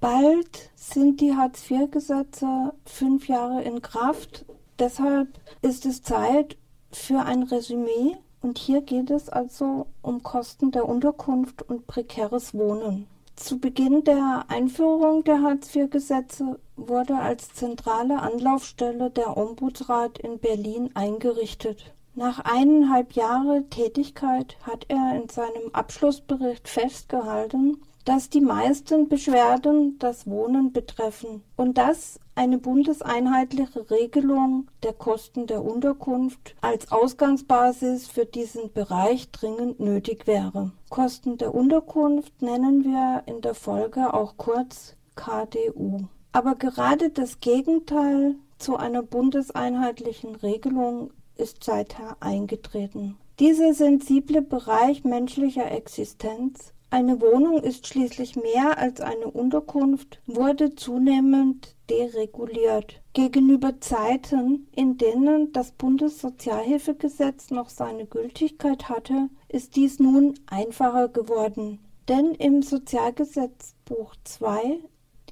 Bald sind die Hartz-IV-Gesetze fünf Jahre in Kraft. Deshalb ist es Zeit für ein Resümee. Und hier geht es also um Kosten der Unterkunft und prekäres Wohnen. Zu Beginn der Einführung der Hartz-IV-Gesetze wurde als zentrale Anlaufstelle der Ombudsrat in Berlin eingerichtet. Nach eineinhalb Jahren Tätigkeit hat er in seinem Abschlussbericht festgehalten, dass die meisten Beschwerden das Wohnen betreffen und dass eine bundeseinheitliche Regelung der Kosten der Unterkunft als Ausgangsbasis für diesen Bereich dringend nötig wäre. Kosten der Unterkunft nennen wir in der Folge auch kurz KDU. Aber gerade das Gegenteil zu einer bundeseinheitlichen Regelung ist seither eingetreten. Dieser sensible Bereich menschlicher Existenz, eine Wohnung ist schließlich mehr als eine Unterkunft, wurde zunehmend dereguliert. Gegenüber Zeiten, in denen das Bundessozialhilfegesetz noch seine Gültigkeit hatte, ist dies nun einfacher geworden. Denn im Sozialgesetzbuch 2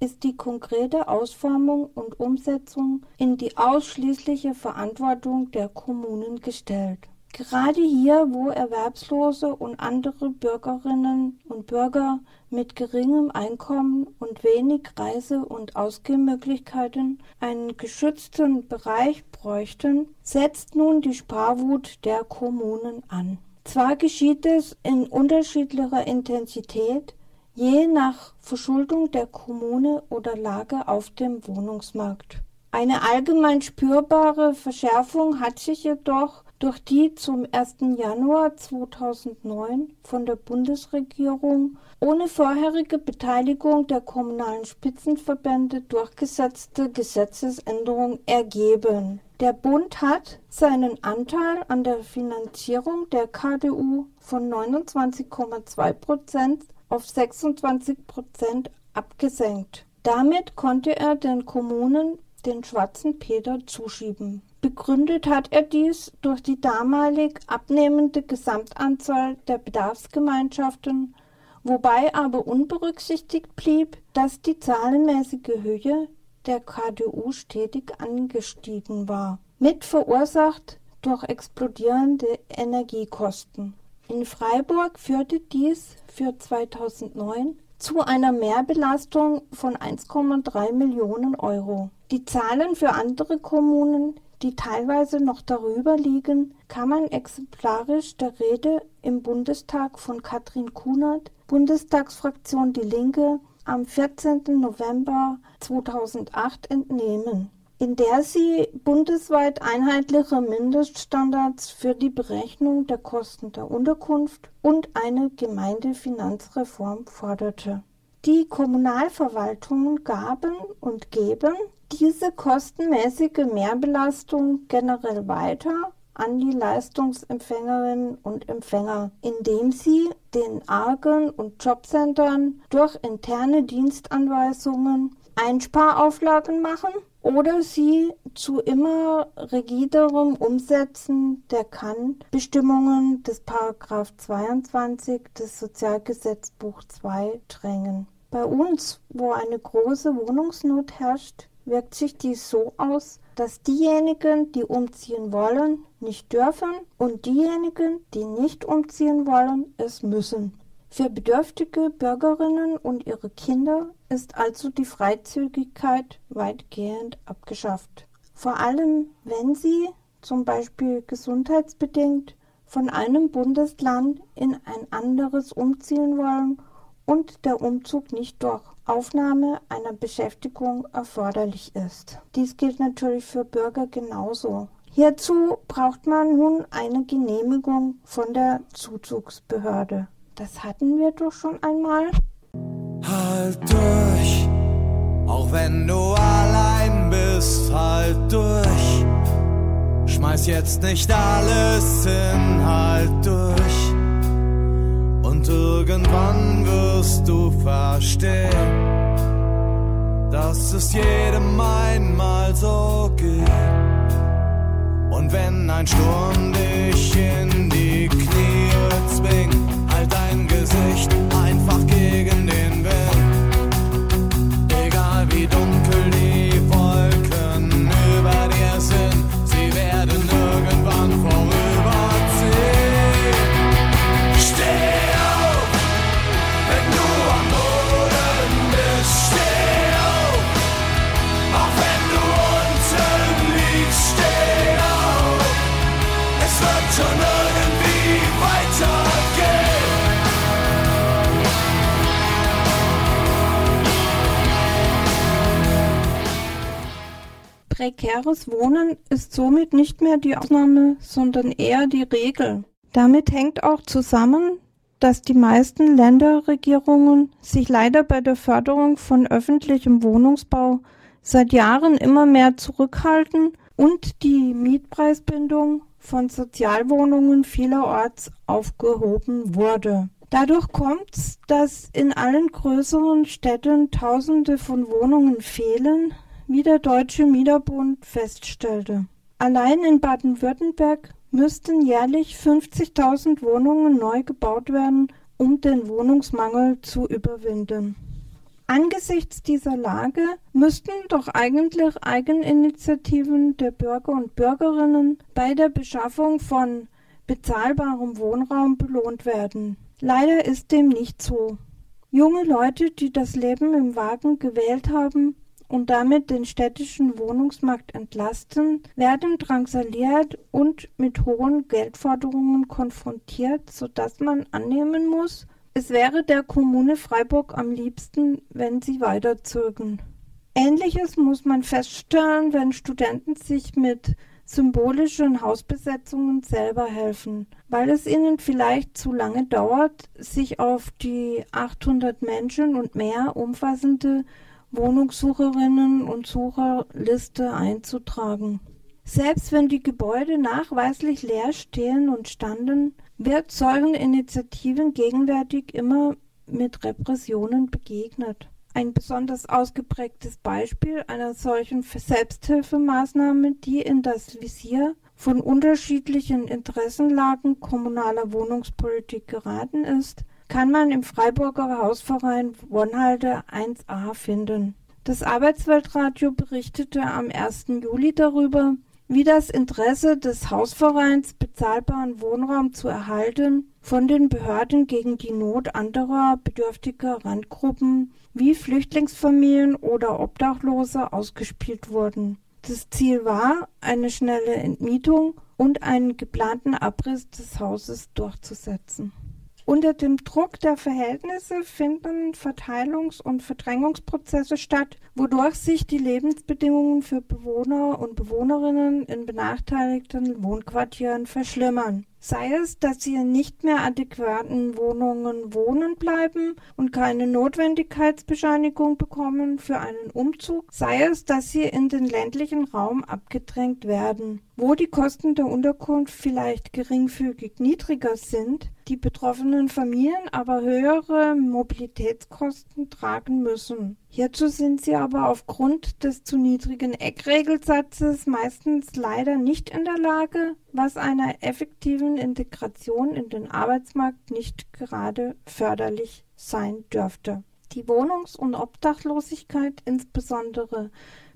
ist die konkrete Ausformung und Umsetzung in die ausschließliche Verantwortung der Kommunen gestellt. Gerade hier, wo Erwerbslose und andere Bürgerinnen und Bürger mit geringem Einkommen und wenig Reise- und Ausgehmöglichkeiten einen geschützten Bereich bräuchten, setzt nun die Sparwut der Kommunen an. Zwar geschieht es in unterschiedlicher Intensität, je nach Verschuldung der Kommune oder Lage auf dem Wohnungsmarkt. Eine allgemein spürbare Verschärfung hat sich jedoch durch die zum 1. Januar 2009 von der Bundesregierung ohne vorherige Beteiligung der kommunalen Spitzenverbände durchgesetzte Gesetzesänderung ergeben. Der Bund hat seinen Anteil an der Finanzierung der KDU von 29,2 Prozent auf 26 Prozent abgesenkt. Damit konnte er den Kommunen den schwarzen Peter zuschieben. Begründet hat er dies durch die damalig abnehmende Gesamtanzahl der Bedarfsgemeinschaften, wobei aber unberücksichtigt blieb, dass die zahlenmäßige Höhe der KDU stetig angestiegen war, mit verursacht durch explodierende Energiekosten. In Freiburg führte dies für 2009 zu einer Mehrbelastung von 1,3 Millionen Euro. Die Zahlen für andere Kommunen, die teilweise noch darüber liegen, kann man exemplarisch der Rede im Bundestag von Katrin Kunert, Bundestagsfraktion Die Linke, am 14. November 2008 entnehmen in der sie bundesweit einheitliche Mindeststandards für die Berechnung der Kosten der Unterkunft und eine Gemeindefinanzreform forderte. Die Kommunalverwaltungen gaben und geben diese kostenmäßige Mehrbelastung generell weiter an die Leistungsempfängerinnen und Empfänger, indem sie den Argen und Jobcentern durch interne Dienstanweisungen Einsparauflagen machen oder sie zu immer rigiderem Umsetzen der Kann-Bestimmungen des Paragraph 22 des Sozialgesetzbuch 2 drängen. Bei uns, wo eine große Wohnungsnot herrscht, wirkt sich dies so aus, dass diejenigen, die umziehen wollen, nicht dürfen und diejenigen, die nicht umziehen wollen, es müssen. Für bedürftige Bürgerinnen und ihre Kinder ist also die Freizügigkeit weitgehend abgeschafft. Vor allem, wenn sie, zum Beispiel gesundheitsbedingt, von einem Bundesland in ein anderes umziehen wollen und der Umzug nicht durch Aufnahme einer Beschäftigung erforderlich ist. Dies gilt natürlich für Bürger genauso. Hierzu braucht man nun eine Genehmigung von der Zuzugsbehörde. Das hatten wir doch schon einmal. Halt durch, auch wenn du allein bist, halt durch. Schmeiß jetzt nicht alles hin, halt durch. Und irgendwann wirst du verstehen, dass es jedem einmal so geht. Und wenn ein Sturm dich in die Knie zwingt, halt dein Gesicht einfach gegen den Prekäres Wohnen ist somit nicht mehr die Ausnahme, sondern eher die Regel. Damit hängt auch zusammen, dass die meisten Länderregierungen sich leider bei der Förderung von öffentlichem Wohnungsbau seit Jahren immer mehr zurückhalten und die Mietpreisbindung von Sozialwohnungen vielerorts aufgehoben wurde. Dadurch kommt es, dass in allen größeren Städten Tausende von Wohnungen fehlen, wie der Deutsche Mieterbund feststellte. Allein in Baden-Württemberg müssten jährlich 50.000 Wohnungen neu gebaut werden, um den Wohnungsmangel zu überwinden. Angesichts dieser Lage müssten doch eigentlich Eigeninitiativen der Bürger und Bürgerinnen bei der Beschaffung von bezahlbarem Wohnraum belohnt werden. Leider ist dem nicht so. Junge Leute, die das Leben im Wagen gewählt haben, und damit den städtischen Wohnungsmarkt entlasten, werden drangsaliert und mit hohen Geldforderungen konfrontiert, sodass man annehmen muss, es wäre der Kommune Freiburg am liebsten, wenn sie weiterzögen. Ähnliches muss man feststellen, wenn Studenten sich mit symbolischen Hausbesetzungen selber helfen, weil es ihnen vielleicht zu lange dauert, sich auf die 800 Menschen und mehr umfassende Wohnungssucherinnen und Sucherliste einzutragen. Selbst wenn die Gebäude nachweislich leer stehen und standen, wird solchen Initiativen gegenwärtig immer mit Repressionen begegnet. Ein besonders ausgeprägtes Beispiel einer solchen Selbsthilfemaßnahme, die in das Visier von unterschiedlichen Interessenlagen kommunaler Wohnungspolitik geraten ist, kann man im Freiburger Hausverein Wonhalde 1a finden. Das Arbeitsweltradio berichtete am 1. Juli darüber, wie das Interesse des Hausvereins, bezahlbaren Wohnraum zu erhalten, von den Behörden gegen die Not anderer bedürftiger Randgruppen wie Flüchtlingsfamilien oder Obdachlose ausgespielt wurden. Das Ziel war, eine schnelle Entmietung und einen geplanten Abriss des Hauses durchzusetzen. Unter dem Druck der Verhältnisse finden Verteilungs- und Verdrängungsprozesse statt, wodurch sich die Lebensbedingungen für Bewohner und Bewohnerinnen in benachteiligten Wohnquartieren verschlimmern. Sei es, dass sie in nicht mehr adäquaten Wohnungen wohnen bleiben und keine Notwendigkeitsbescheinigung bekommen für einen Umzug, sei es, dass sie in den ländlichen Raum abgedrängt werden, wo die Kosten der Unterkunft vielleicht geringfügig niedriger sind, die betroffenen Familien aber höhere Mobilitätskosten tragen müssen. Hierzu sind sie aber aufgrund des zu niedrigen Eckregelsatzes meistens leider nicht in der Lage, was einer effektiven Integration in den Arbeitsmarkt nicht gerade förderlich sein dürfte. Die Wohnungs- und Obdachlosigkeit, insbesondere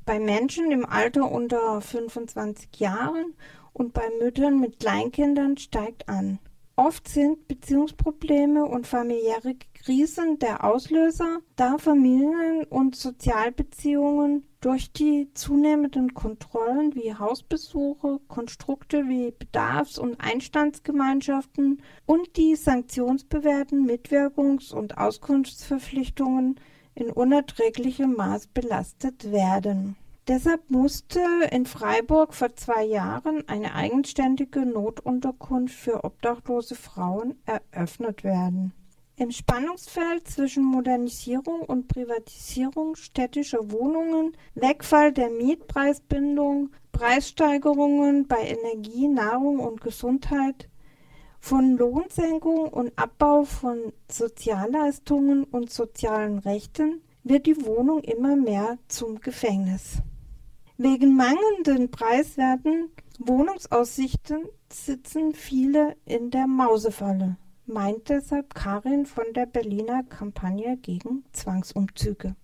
bei Menschen im Alter unter 25 Jahren und bei Müttern mit Kleinkindern, steigt an. Oft sind Beziehungsprobleme und familiäre Krisen der Auslöser, da Familien- und Sozialbeziehungen durch die zunehmenden Kontrollen wie Hausbesuche, Konstrukte wie Bedarfs- und Einstandsgemeinschaften und die sanktionsbewährten Mitwirkungs- und Auskunftsverpflichtungen in unerträglichem Maß belastet werden Deshalb musste in Freiburg vor zwei Jahren eine eigenständige Notunterkunft für obdachlose Frauen eröffnet werden. Im Spannungsfeld zwischen Modernisierung und Privatisierung städtischer Wohnungen, Wegfall der Mietpreisbindung, Preissteigerungen bei Energie, Nahrung und Gesundheit, von Lohnsenkung und Abbau von Sozialleistungen und sozialen Rechten wird die Wohnung immer mehr zum Gefängnis. Wegen mangelnden preiswerten Wohnungsaussichten sitzen viele in der Mausefalle, meint deshalb Karin von der Berliner Kampagne gegen Zwangsumzüge.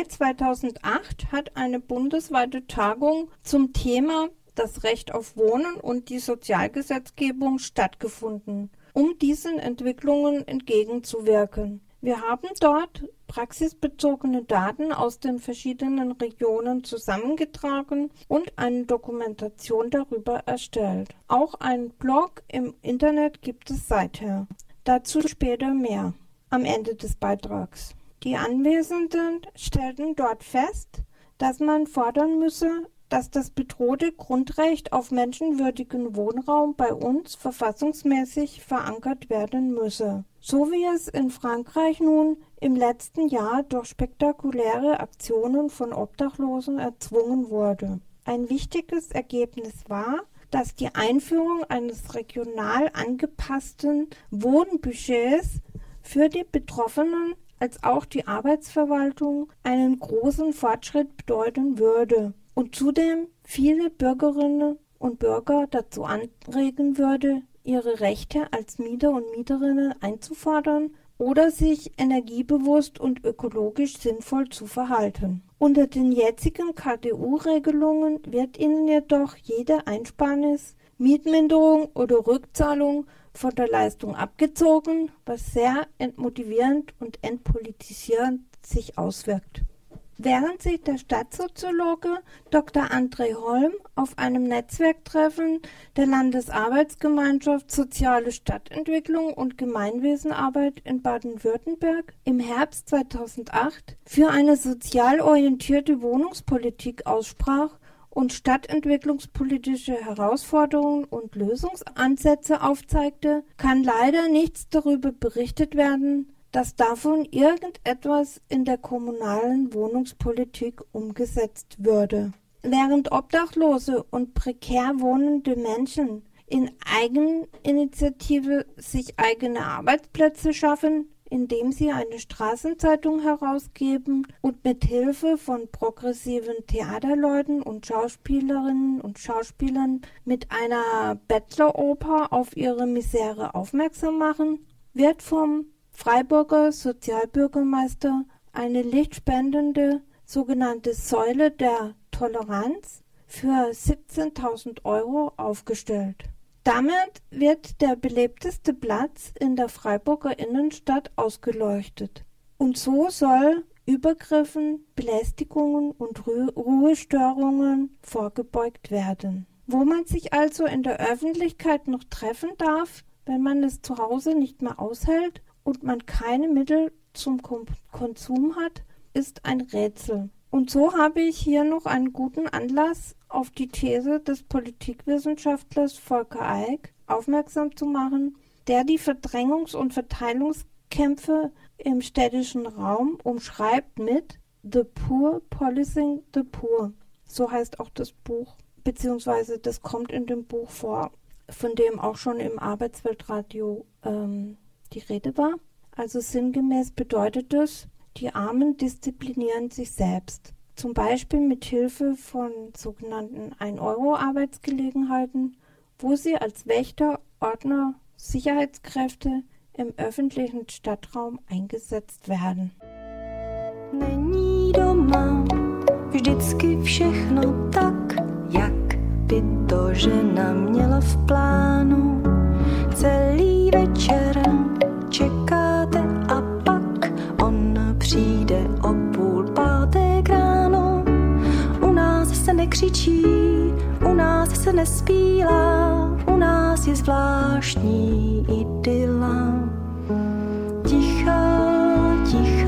Mai 2008 hat eine bundesweite Tagung zum Thema das Recht auf Wohnen und die Sozialgesetzgebung stattgefunden, um diesen Entwicklungen entgegenzuwirken. Wir haben dort praxisbezogene Daten aus den verschiedenen Regionen zusammengetragen und eine Dokumentation darüber erstellt. Auch einen Blog im Internet gibt es seither. Dazu später mehr am Ende des Beitrags. Die Anwesenden stellten dort fest, dass man fordern müsse, dass das bedrohte Grundrecht auf menschenwürdigen Wohnraum bei uns verfassungsmäßig verankert werden müsse. So wie es in Frankreich nun im letzten Jahr durch spektakuläre Aktionen von Obdachlosen erzwungen wurde. Ein wichtiges Ergebnis war, dass die Einführung eines regional angepassten Wohnbudgets für die Betroffenen als auch die Arbeitsverwaltung einen großen Fortschritt bedeuten würde und zudem viele Bürgerinnen und Bürger dazu anregen würde, ihre Rechte als Mieter und Mieterinnen einzufordern oder sich energiebewusst und ökologisch sinnvoll zu verhalten. Unter den jetzigen KDU-Regelungen wird ihnen jedoch jede Einsparnis, Mietminderung oder Rückzahlung von der Leistung abgezogen, was sehr entmotivierend und entpolitisierend sich auswirkt. Während sich der Stadtsoziologe Dr. André Holm auf einem Netzwerktreffen der Landesarbeitsgemeinschaft Soziale Stadtentwicklung und Gemeinwesenarbeit in Baden-Württemberg im Herbst 2008 für eine sozial orientierte Wohnungspolitik aussprach und stadtentwicklungspolitische Herausforderungen und Lösungsansätze aufzeigte, kann leider nichts darüber berichtet werden, dass davon irgendetwas in der kommunalen Wohnungspolitik umgesetzt würde. Während Obdachlose und prekär wohnende Menschen in Eigeninitiative sich eigene Arbeitsplätze schaffen, indem sie eine Straßenzeitung herausgeben und mit Hilfe von progressiven Theaterleuten und Schauspielerinnen und Schauspielern mit einer Bettleroper auf ihre Misere aufmerksam machen, wird vom Freiburger Sozialbürgermeister eine lichtspendende sogenannte Säule der Toleranz für 17.000 Euro aufgestellt. Damit wird der belebteste Platz in der Freiburger Innenstadt ausgeleuchtet. Und so soll Übergriffen, Belästigungen und Ruhestörungen vorgebeugt werden. Wo man sich also in der Öffentlichkeit noch treffen darf, wenn man es zu Hause nicht mehr aushält und man keine Mittel zum Konsum hat, ist ein Rätsel. Und so habe ich hier noch einen guten Anlass, auf die These des Politikwissenschaftlers Volker Eick aufmerksam zu machen, der die Verdrängungs- und Verteilungskämpfe im städtischen Raum umschreibt mit The Poor Policing the Poor. So heißt auch das Buch, beziehungsweise das kommt in dem Buch vor, von dem auch schon im Arbeitsweltradio ähm, die Rede war. Also sinngemäß bedeutet es, die Armen disziplinieren sich selbst. Zum Beispiel mit Hilfe von sogenannten 1-Euro-Arbeitsgelegenheiten, wo sie als Wächter, Ordner, Sicherheitskräfte im öffentlichen Stadtraum eingesetzt werden. Není doma vždycky všechno tak, jak by to žena měla v plánu. Celý večer čekáte a pak on přijde o nekřičí, u nás se nespílá, u nás je zvláštní idyla. Tichá, tichá,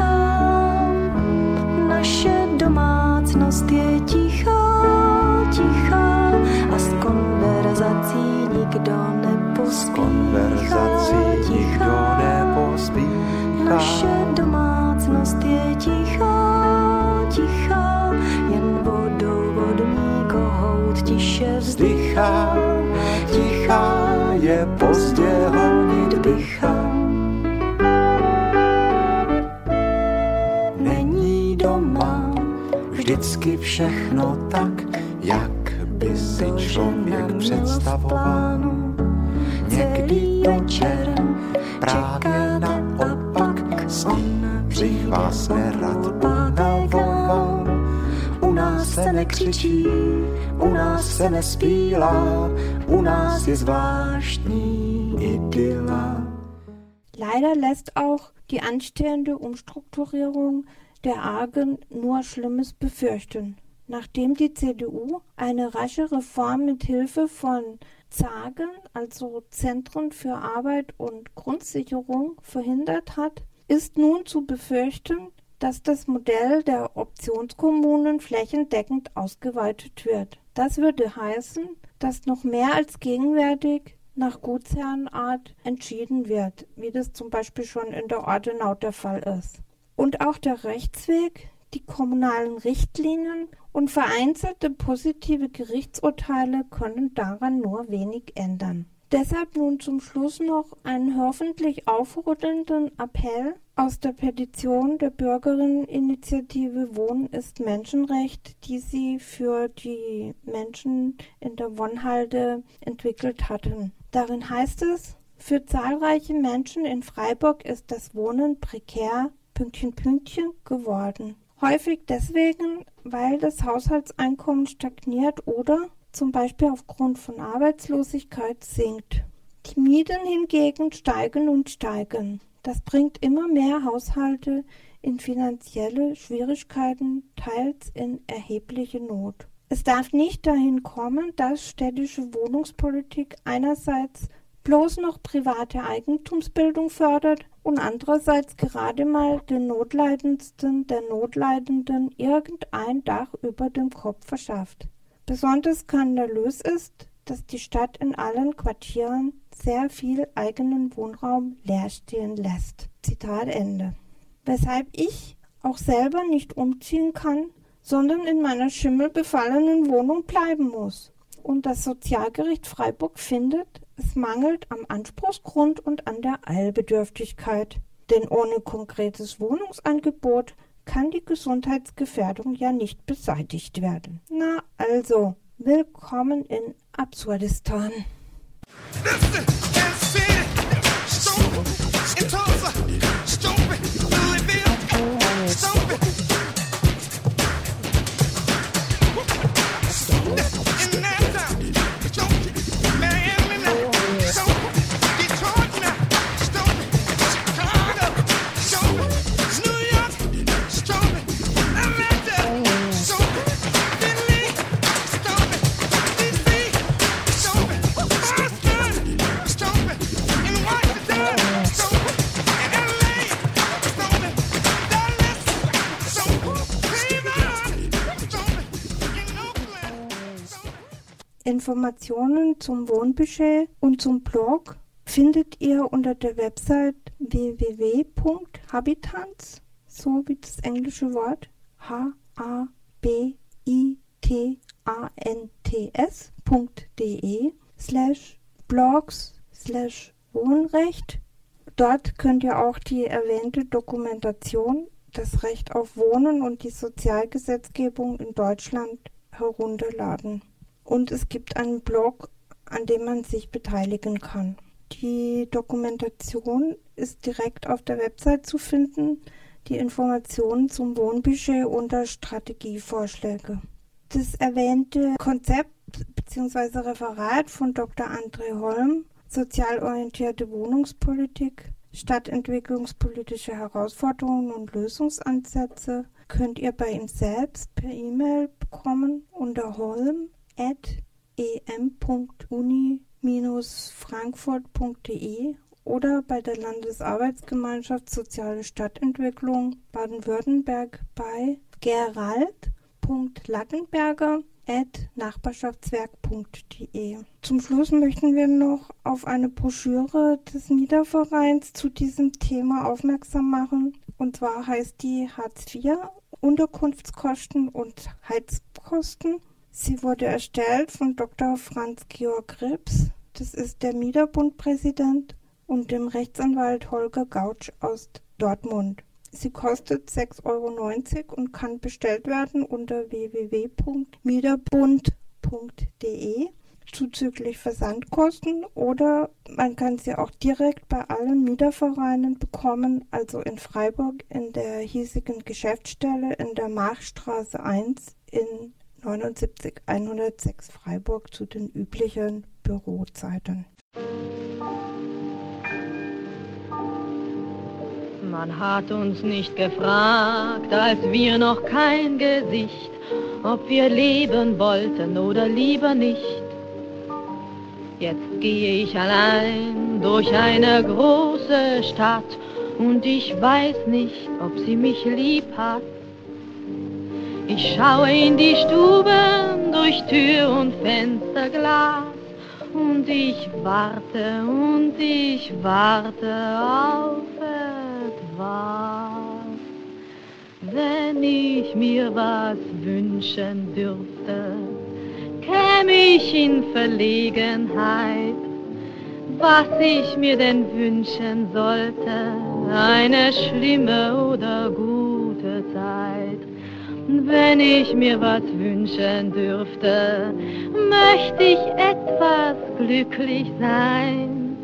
je pozdě honit bycha. Není doma vždycky všechno tak, jak by si člověk představoval. Někdy večer právě naopak sní, přich vás nerad. Se u nás se nespílá, u nás je zvláštní idyla. Leider lässt auch die anstehende Umstrukturierung der Argen nur Schlimmes befürchten. Nachdem die CDU eine rasche Reform mit Hilfe von ZAGen, also Zentren für Arbeit und Grundsicherung, verhindert hat, ist nun zu befürchten, dass das Modell der Optionskommunen flächendeckend ausgeweitet wird. Das würde heißen, dass noch mehr als gegenwärtig nach Gutsherrenart entschieden wird, wie das zum Beispiel schon in der Ordenau der Fall ist. Und auch der Rechtsweg, die kommunalen Richtlinien und vereinzelte positive Gerichtsurteile können daran nur wenig ändern. Deshalb nun zum Schluss noch einen hoffentlich aufrüttelnden Appell aus der Petition der Bürgerinneninitiative Wohnen ist Menschenrecht, die sie für die Menschen in der Wonhalde entwickelt hatten. Darin heißt es, für zahlreiche Menschen in Freiburg ist das Wohnen prekär Pünktchen Pünktchen geworden. Häufig deswegen, weil das Haushaltseinkommen stagniert oder zum Beispiel aufgrund von Arbeitslosigkeit sinkt. Die Mieten hingegen steigen und steigen. Das bringt immer mehr Haushalte in finanzielle Schwierigkeiten, teils in erhebliche Not. Es darf nicht dahin kommen, dass städtische Wohnungspolitik einerseits bloß noch private Eigentumsbildung fördert und andererseits gerade mal den Notleidendsten der Notleidenden irgendein Dach über dem Kopf verschafft. Besonders skandalös ist, dass die Stadt in allen Quartieren sehr viel eigenen Wohnraum leer stehen lässt. Zitat Ende. Weshalb ich auch selber nicht umziehen kann, sondern in meiner schimmelbefallenen Wohnung bleiben muss. Und das Sozialgericht Freiburg findet, es mangelt am Anspruchsgrund und an der Eilbedürftigkeit. Denn ohne konkretes Wohnungsangebot kann die Gesundheitsgefährdung ja nicht beseitigt werden. Na also, willkommen in Absurdistan. Informationen zum Wohnbudget und zum Blog findet ihr unter der Website www.habitants, so wie das englische Wort h-a-b-i-t-a-n-t-s.de slash blogs slash Wohnrecht. Dort könnt ihr auch die erwähnte Dokumentation, das Recht auf Wohnen und die Sozialgesetzgebung in Deutschland herunterladen und es gibt einen Blog, an dem man sich beteiligen kann. Die Dokumentation ist direkt auf der Website zu finden, die Informationen zum Wohnbudget unter Strategievorschläge. Das erwähnte Konzept bzw. Referat von Dr. André Holm, sozialorientierte Wohnungspolitik, stadtentwicklungspolitische Herausforderungen und Lösungsansätze, könnt ihr bei ihm selbst per E-Mail bekommen unter holm em.uni-frankfurt.de oder bei der Landesarbeitsgemeinschaft Soziale Stadtentwicklung Baden-Württemberg bei gerald.lackenberger.nachbarschaftswerk.de. Zum Schluss möchten wir noch auf eine Broschüre des Niedervereins zu diesem Thema aufmerksam machen. Und zwar heißt die Hartz IV Unterkunftskosten und Heizkosten Sie wurde erstellt von Dr. Franz Georg Rips, das ist der Miederbund-Präsident, und dem Rechtsanwalt Holger Gautsch aus Dortmund. Sie kostet 6,90 Euro und kann bestellt werden unter www.miederbund.de zuzüglich Versandkosten oder man kann sie auch direkt bei allen Mietervereinen bekommen, also in Freiburg in der hiesigen Geschäftsstelle in der Marchstraße 1 in 79 106 Freiburg zu den üblichen Bürozeiten. Man hat uns nicht gefragt, als wir noch kein Gesicht, ob wir leben wollten oder lieber nicht. Jetzt gehe ich allein durch eine große Stadt und ich weiß nicht, ob sie mich lieb hat. Ich schaue in die Stuben durch Tür und Fensterglas und ich warte und ich warte auf etwas. Wenn ich mir was wünschen dürfte, käme ich in Verlegenheit, was ich mir denn wünschen sollte, eine schlimme oder gute Zeit. Wenn ich mir was wünschen dürfte, möchte ich etwas glücklich sein.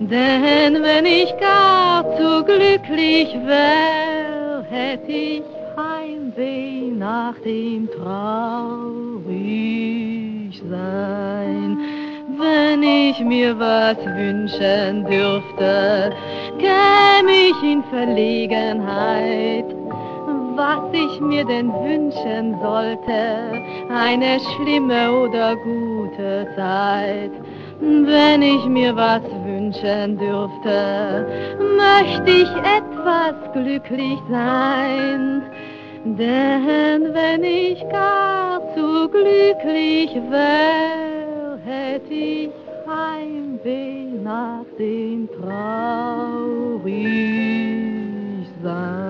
Denn wenn ich gar zu glücklich wär, hätte ich Heimweh nach dem traurig sein. Wenn ich mir was wünschen dürfte, käme ich in Verlegenheit was ich mir denn wünschen sollte, eine schlimme oder gute Zeit. Wenn ich mir was wünschen dürfte, möchte ich etwas glücklich sein. Denn wenn ich gar zu glücklich wäre, hätte ich Heimweh nach dem Traurigsein.